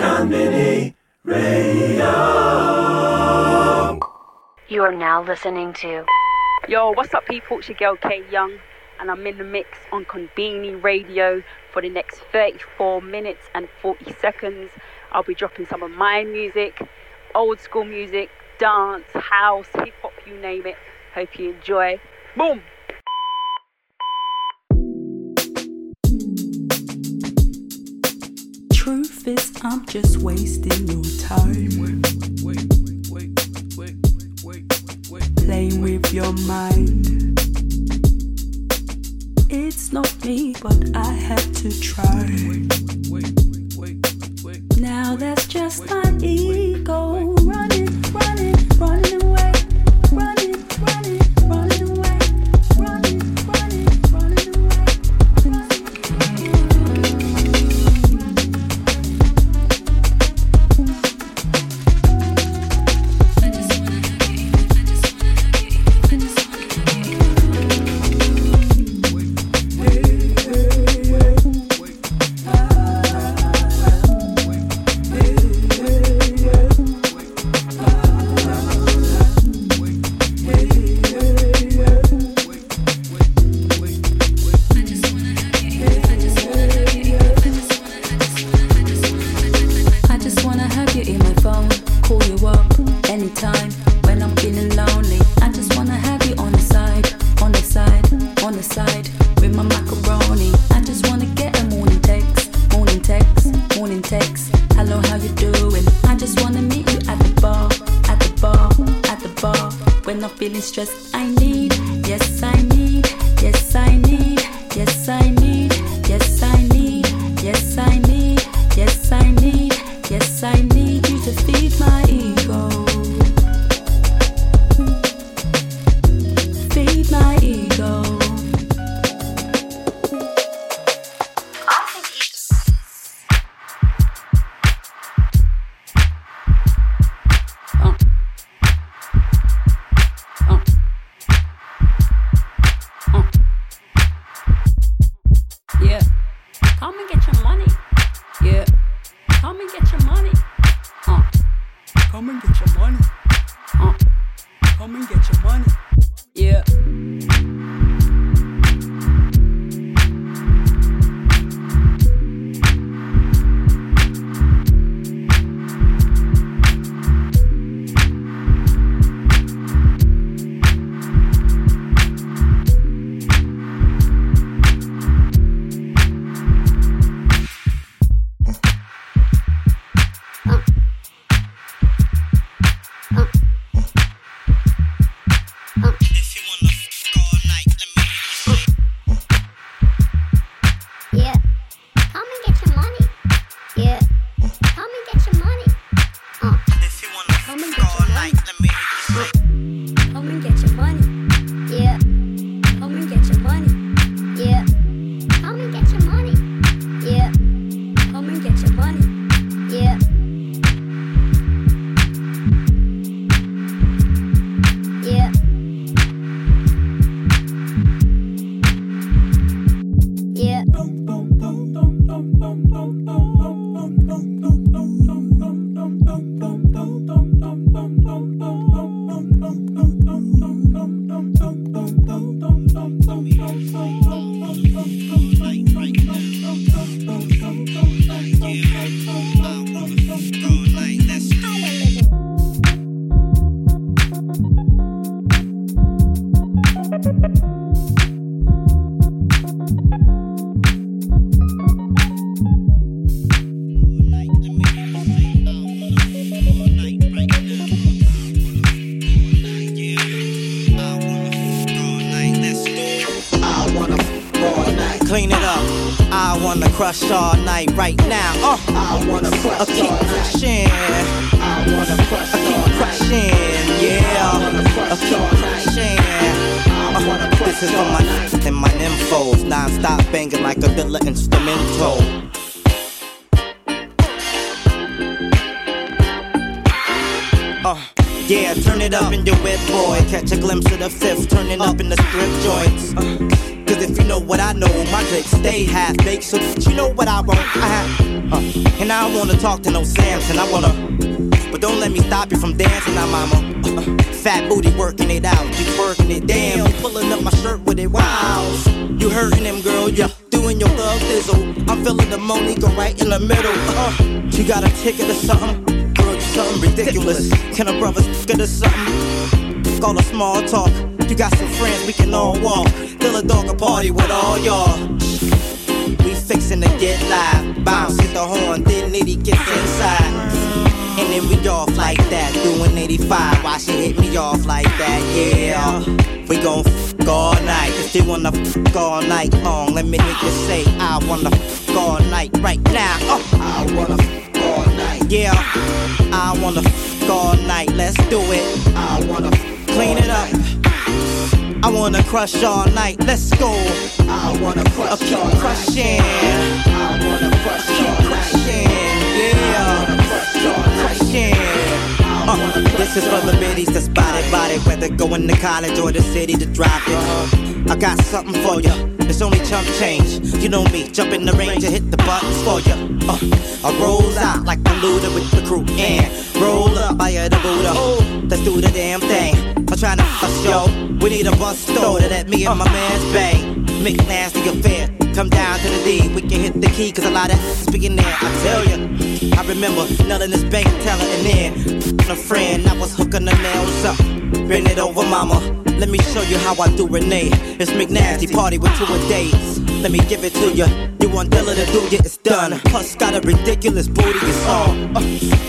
Mini Radio. You are now listening to. Yo, what's up, people? It's your girl Kay Young, and I'm in the mix on Konbini Radio for the next 34 minutes and 40 seconds. I'll be dropping some of my music, old school music, dance, house, hip hop, you name it. Hope you enjoy. Boom! Truth is, I'm just wasting your time. Playing with your mind. It's not me, but I had to try. Now that's just my ego Clean it up. I wanna crush all night right now. Uh, I wanna crush. I keep crushing. I wanna crush. I keep crushing. Yeah. I keep crushing. Uh, this is for my and my nymphos. Non-stop banging like a villa instrumental. Yeah, turn it up in your whip, boy. Catch a glimpse of the fifth, turn it up in the strip joints. Uh, Cause if you know what I know, my click stay half baked. So you know what I want. I have, uh, and I don't wanna talk to no Samson. I wanna, but don't let me stop you from dancing now, mama. Uh, fat booty working it out, you twerking it. You pulling up my shirt with it. Wow, you hurting them, girl. Yeah, doing your thug thizzle. I'm feeling the go right in the middle. Uh, you got a ticket or something? Something ridiculous. Can a brother get us something? Call a small talk. You got some friends we can all walk. Fill a dog a party with all y'all. We fixin' to get live. Bounce, hit the horn, then nitty gets inside. And then we off like that, doing 85. Why she hit me off like that? Yeah, we gon' f all night. If you wanna f all night long, let me hear you say, I wanna f all night right now. Uh, I wanna f. Yeah, I wanna f all night. Let's do it. I wanna clean it up. I wanna crush all night, let's go. I wanna crush keep crushing. I wanna crush keep crushing. Yeah, crushing. Uh, this is for the biddies that's body body, whether going to college or the city to drive it. I got something for ya. It's only chump change. You know me, jump in the range and hit the buttons for ya. Uh, I roll out like the looter with the crew and roll up by the Buddha. Let's do the damn thing. I'm trying to bust yo. We need a bus store to let me and my man's bang. Make nasty affair. Come down to the D, we can hit the key, cause a lot of speaking there. I tell ya, I remember none this bank teller and then a friend, I was hooking the nails up. Bend it over, mama. Let me show you how I do Renee. It's McNasty party with two a days. Let me give it to you. You want Dilla to do it, it's done. Plus got a ridiculous booty, it's all. Uh,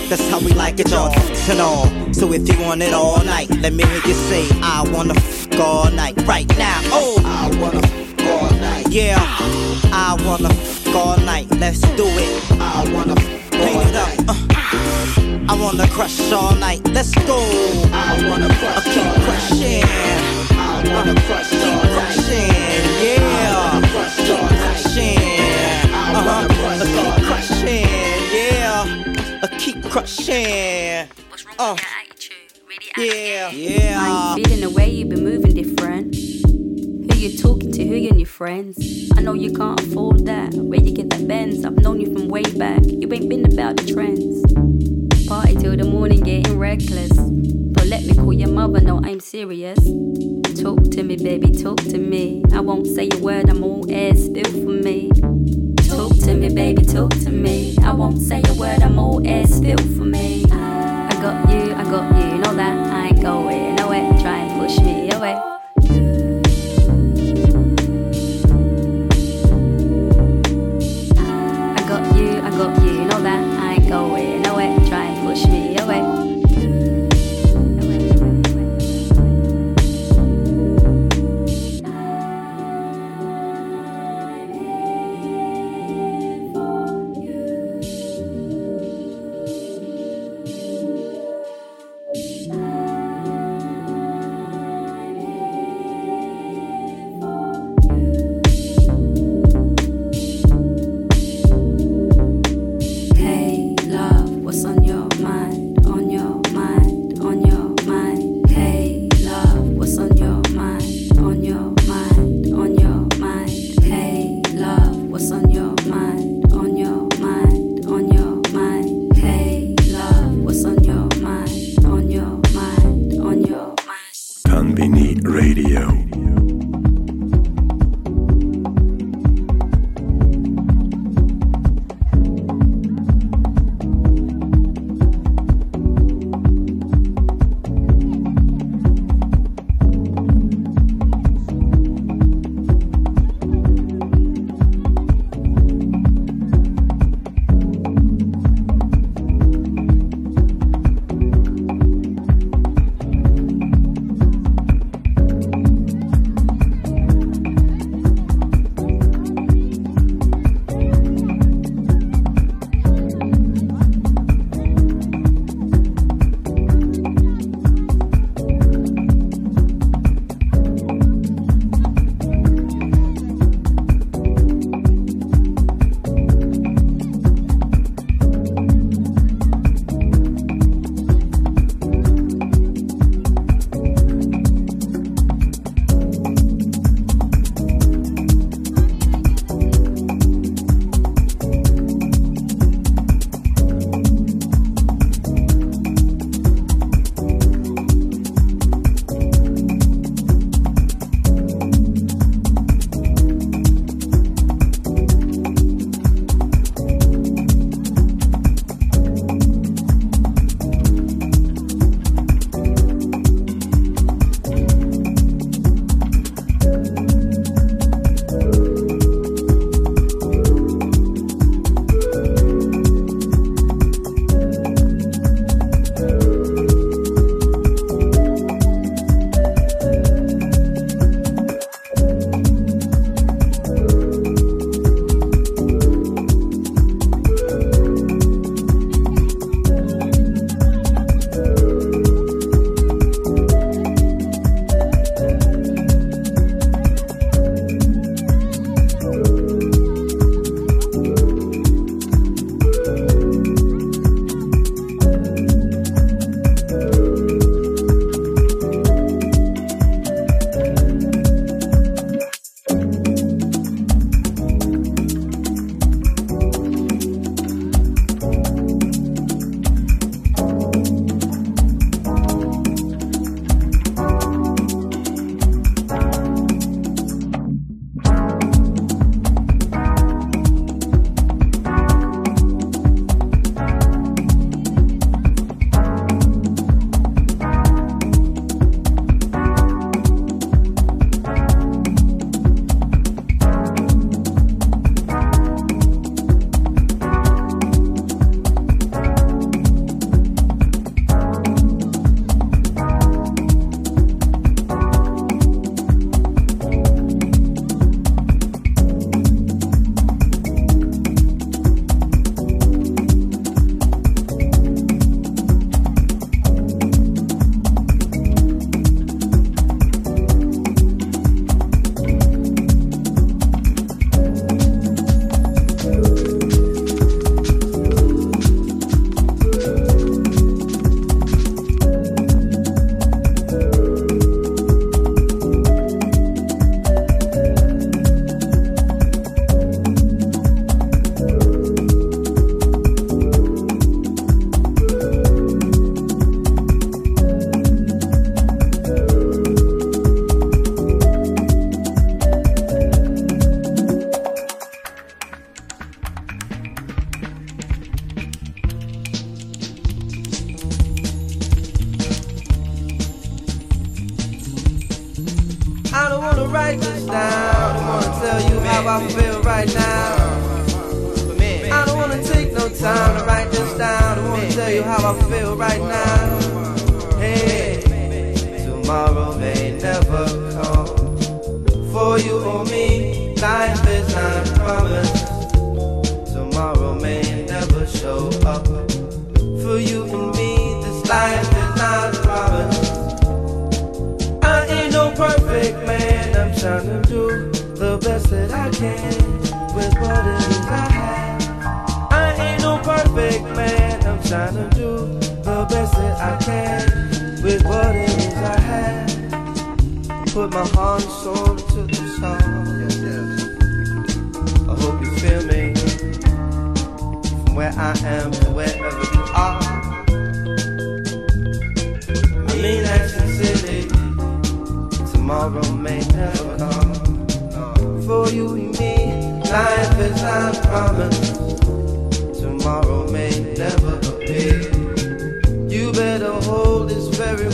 that's how we like it, y'all. And all. So if you want it all night, let me hear you say, I wanna f all night right now. Oh, I wanna f all night. Yeah, I wanna f all night. Let's do it. I wanna clean it up. Uh, I wanna crush all night. Let's go. I wanna crush. I keep crushing. I wanna crush. Keep crushing. Yeah. Keep crushing. Uh huh. I keep crushing. Yeah. I keep crushing. What's wrong Uh. with that attitude? Really Yeah. I'm ain't feeling the way you've been moving different. Who you talking to? Who you and your friends? I know you can't afford that. Where you get that Benz? I've known you from way back. You ain't been about the trends. Party till the morning, getting reckless. Don't let me call your mother, no, I'm serious. Talk to me, baby, talk to me. I won't say a word, I'm all ears, spill for me. Talk to me, baby, talk to me. I won't say a word, I'm all ears, spill for me. I got you, I got you, know that I ain't going Radio. that I can with what it is I have. I ain't no perfect man, I'm trying to do the best that I can with what it is I have. Put my heart and soul into the song. Yes, yes. I hope you feel me from where I am to wherever you are. I mean that sincerely. Tomorrow may never come for you and me. Life is not promised. Tomorrow may never appear. You better hold this very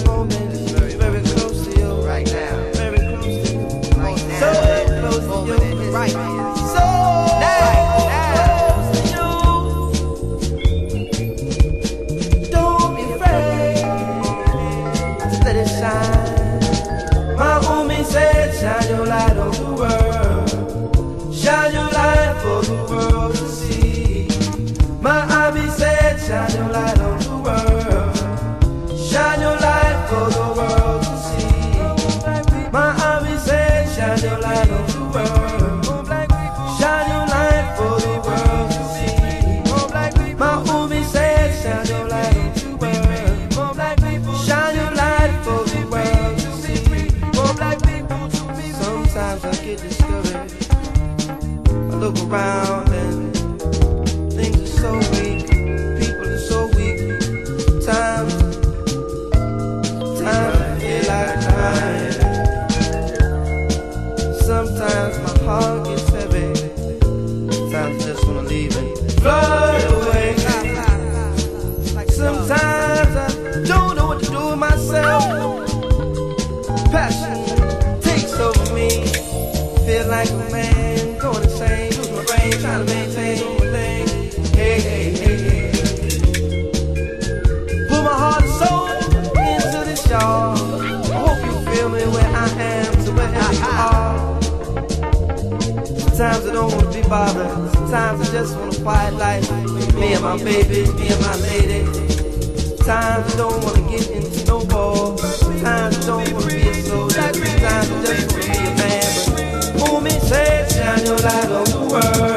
around. wanna be bothered. Sometimes I just want a quiet life. Me and my baby, me and my lady. Times I don't wanna get into no war. Times I don't wanna be a soldier. Times I just wanna be a man. But who me says shine your light on the world.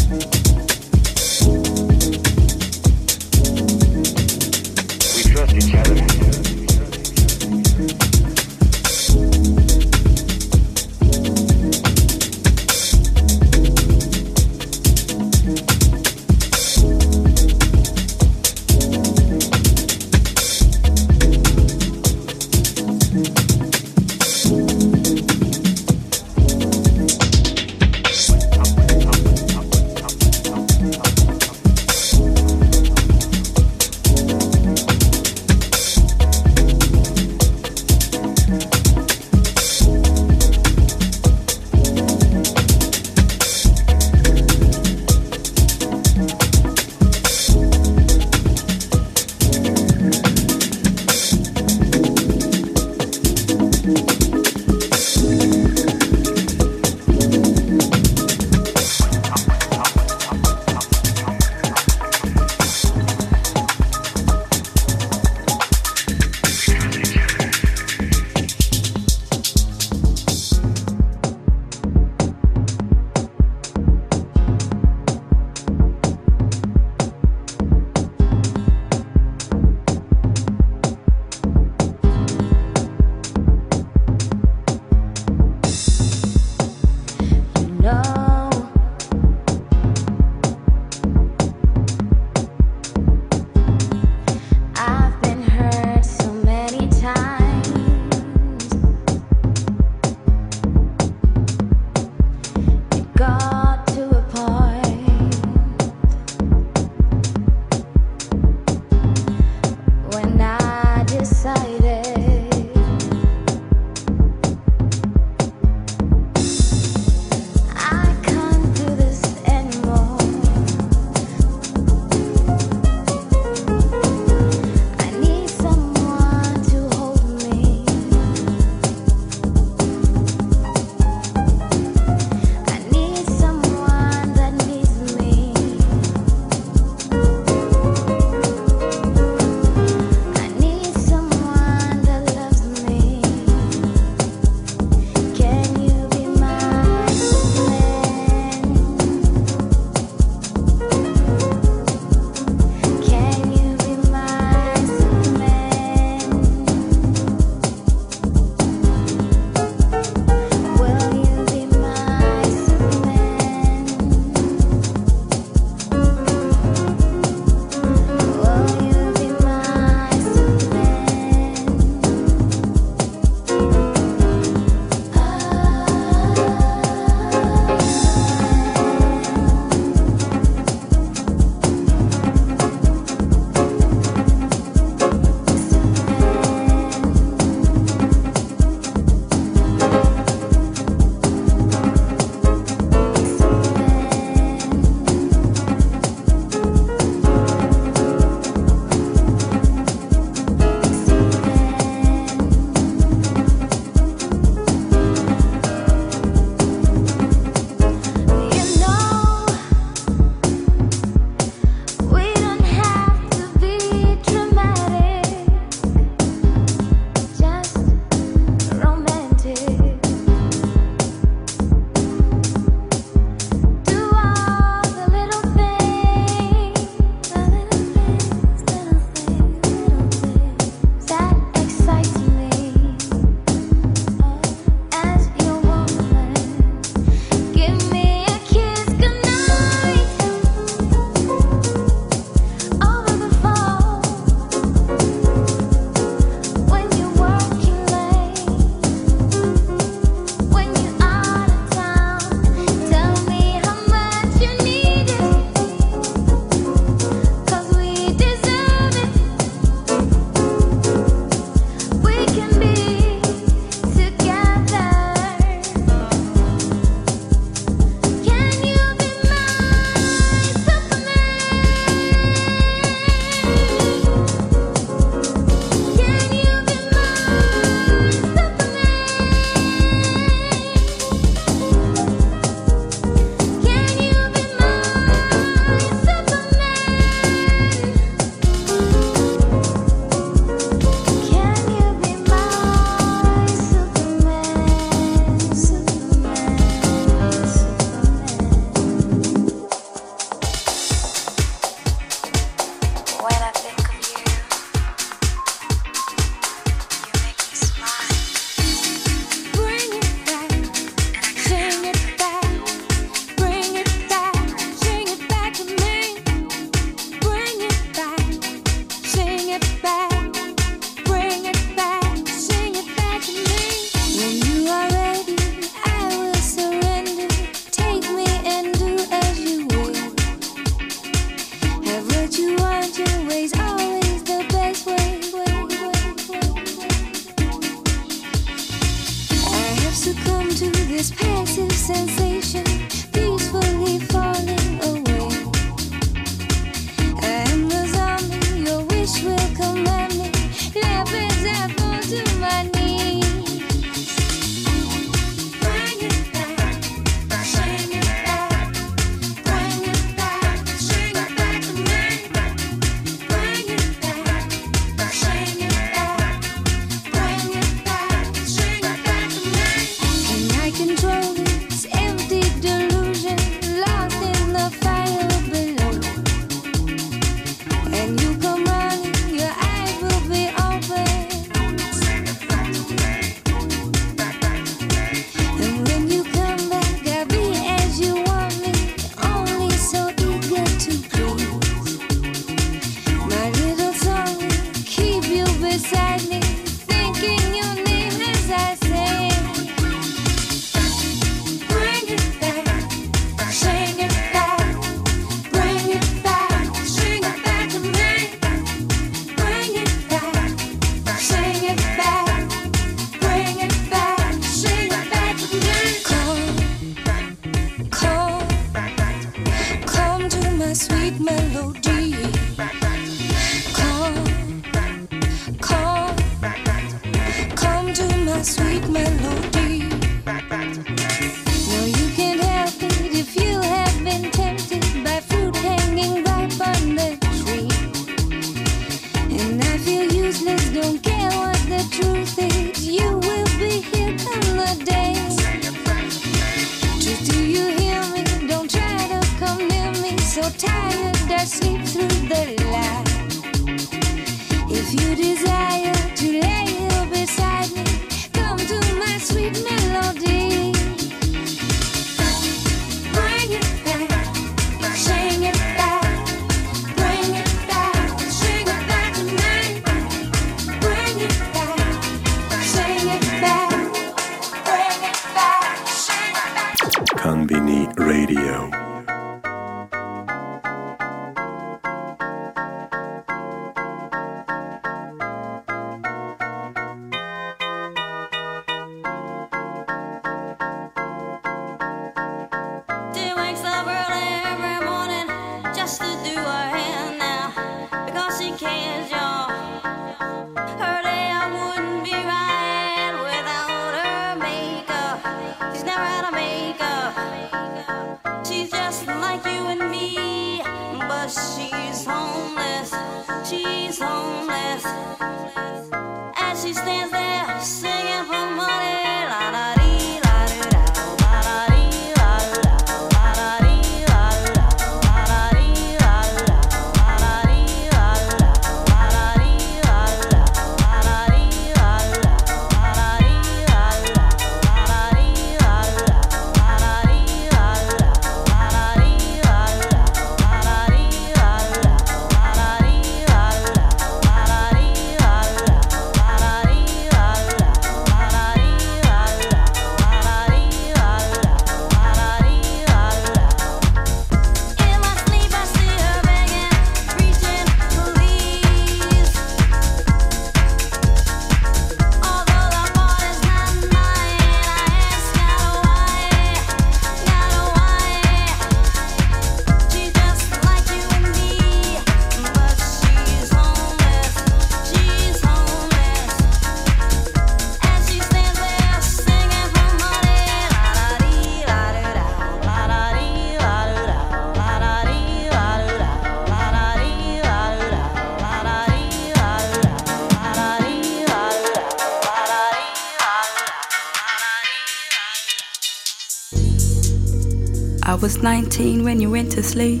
Was 19 when you went to sleep.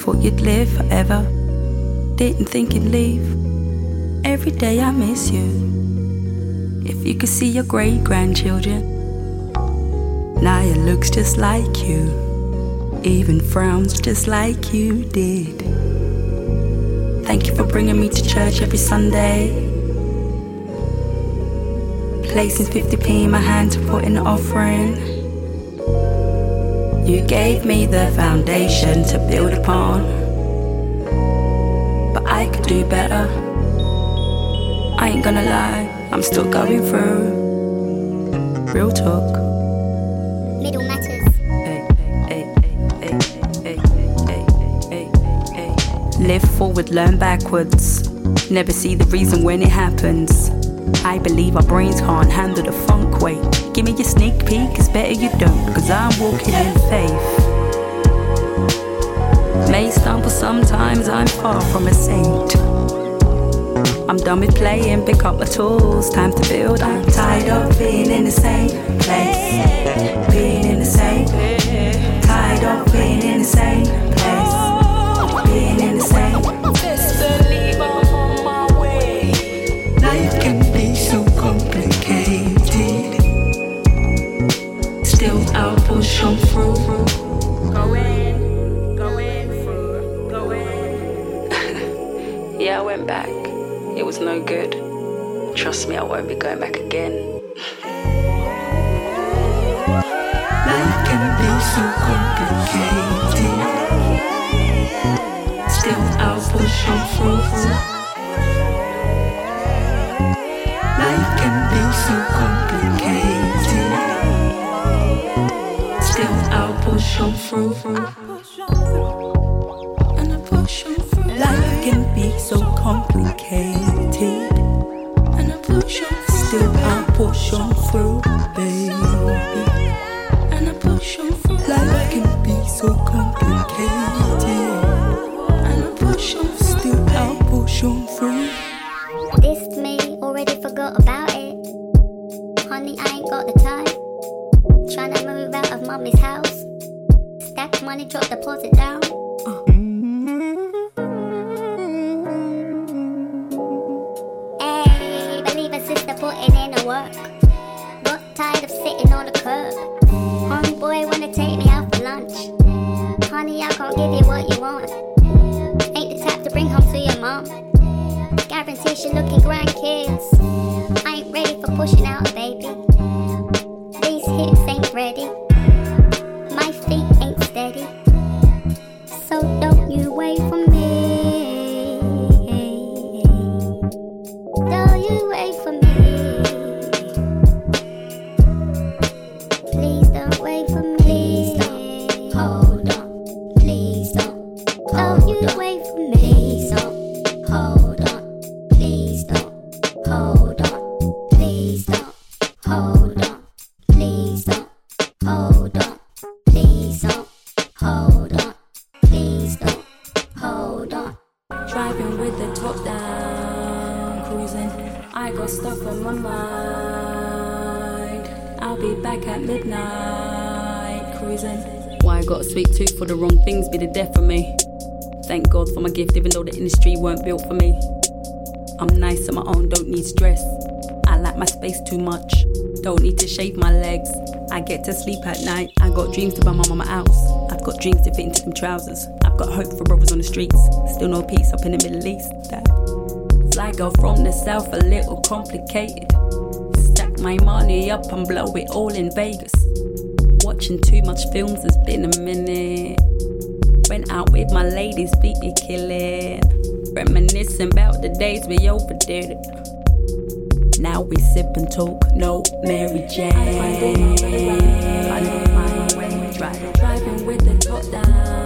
Thought you'd live forever. Didn't think you'd leave. Every day I miss you. If you could see your great grandchildren. Now it looks just like you. Even frowns just like you did. Thank you for bringing me to church every Sunday. Placing 50p in my hand to put in the offering. You gave me the foundation to build upon. But I could do better. I ain't gonna lie, I'm still going through. Real talk. Middle matters. Live forward, learn backwards. Never see the reason when it happens. I believe our brains can't handle the funk weight. Give me your sneak peek, it's better you don't, cause I'm walking in faith. May stumble sometimes, I'm far from a saint. I'm done with playing, pick up my tools, time to build. I'm tired of being in the same place. Being in the same. Tired of being in the same place. Being in the same. Went back. It was no good. Trust me, I won't be going back again. Life can be so complicated. Still, I'll push on through. Life can be so complicated. Still, I'll push on through. You wait for me. Weren't built for me. I'm nice on my own, don't need stress. I like my space too much. Don't need to shave my legs. I get to sleep at night. I got dreams to buy my mama house. I've got dreams to fit into them trousers. I've got hope for brothers on the streets. Still no peace up in the Middle East. That fly girl from the south, a little complicated. Stack my money up and blow it all in Vegas. Watching too much films, it's been a minute. Went out with my ladies, beat me killing. Reminiscing about the days we overdid it. Now we sip and talk, no Mary Jane. I know my way, driving, driving with the top down.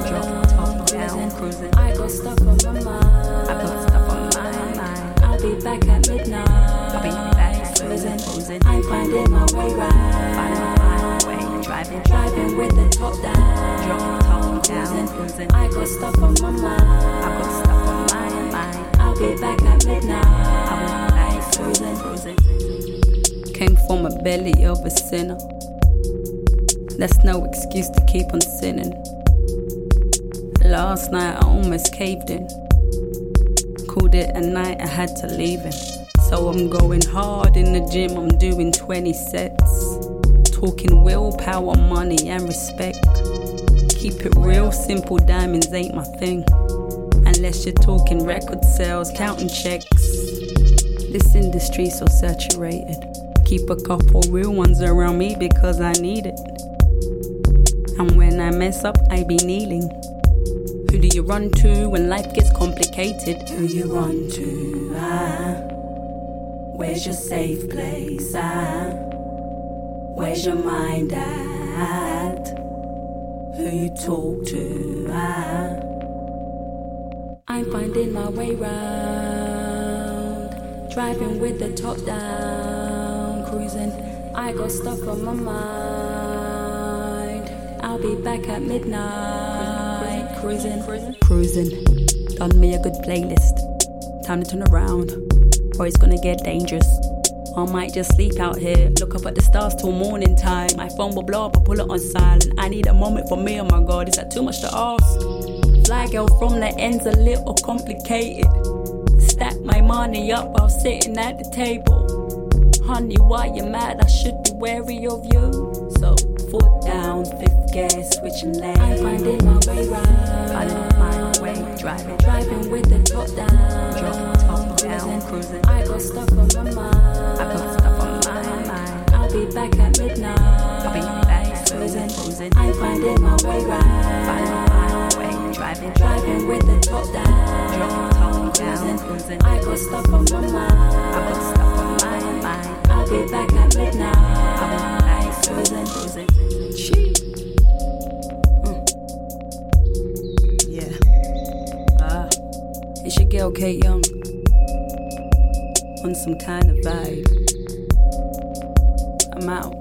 Drop top down, cruising. I got stuff on my mind. I got stuff on my mind. I'll be back at midnight. I'll be back cruising, cruising. I'm finding my way right. Finding my way, driving, driving with the top down. Drop top down. I got stuff on my mind. I got stuff on my mind. I'll be back at midnight. Be back cruising, cruising. Came from a belly of a sinner. That's no excuse to keep on sinning. Last night I almost caved in. Called it a night, I had to leave it. So I'm going hard in the gym, I'm doing 20 sets. Talking willpower, money, and respect. Keep it real, simple diamonds ain't my thing. Unless you're talking record sales, counting checks. This industry's so saturated. Keep a couple real ones around me because I need it. And when I mess up, I be kneeling. Who do you run to when life gets complicated? Who you run to? Ah, where's your safe place? Ah, Where's your mind at? Who you talk to? I'm finding my way round, driving with the top down, cruising. I got stuff on my mind. I'll be back at midnight, cruising, cruising, cruising. Done me a good playlist. Time to turn around, or it's gonna get dangerous. I might just sleep out here, look up at the stars till morning time. My phone will blow up, I pull it on silent. I need a moment for me, oh my god, is that too much to ask? Fly girl from the end's a little complicated. Stack my money up while sitting at the table. Honey, why you mad? I should be wary of you. So, foot down, fifth gear, switching lanes. I'm finding my way round. Finding my way, driving, driving with the top down. Drop top down, cruising. I got stuff on my mind. I got stuff on my mind. I'll be back at midnight. I'll be back cruising, cruising. I'm finding my way round. Finding my way, driving, driving with the top down. Drop top down, cruising. I got stuff on my mind. I got stuff on my mind. I'll be back at midnight. I'll be back cruising, cruising. Chee. Yeah. Ah, it's your girl Kay Young on some kind of vibe. I'm out.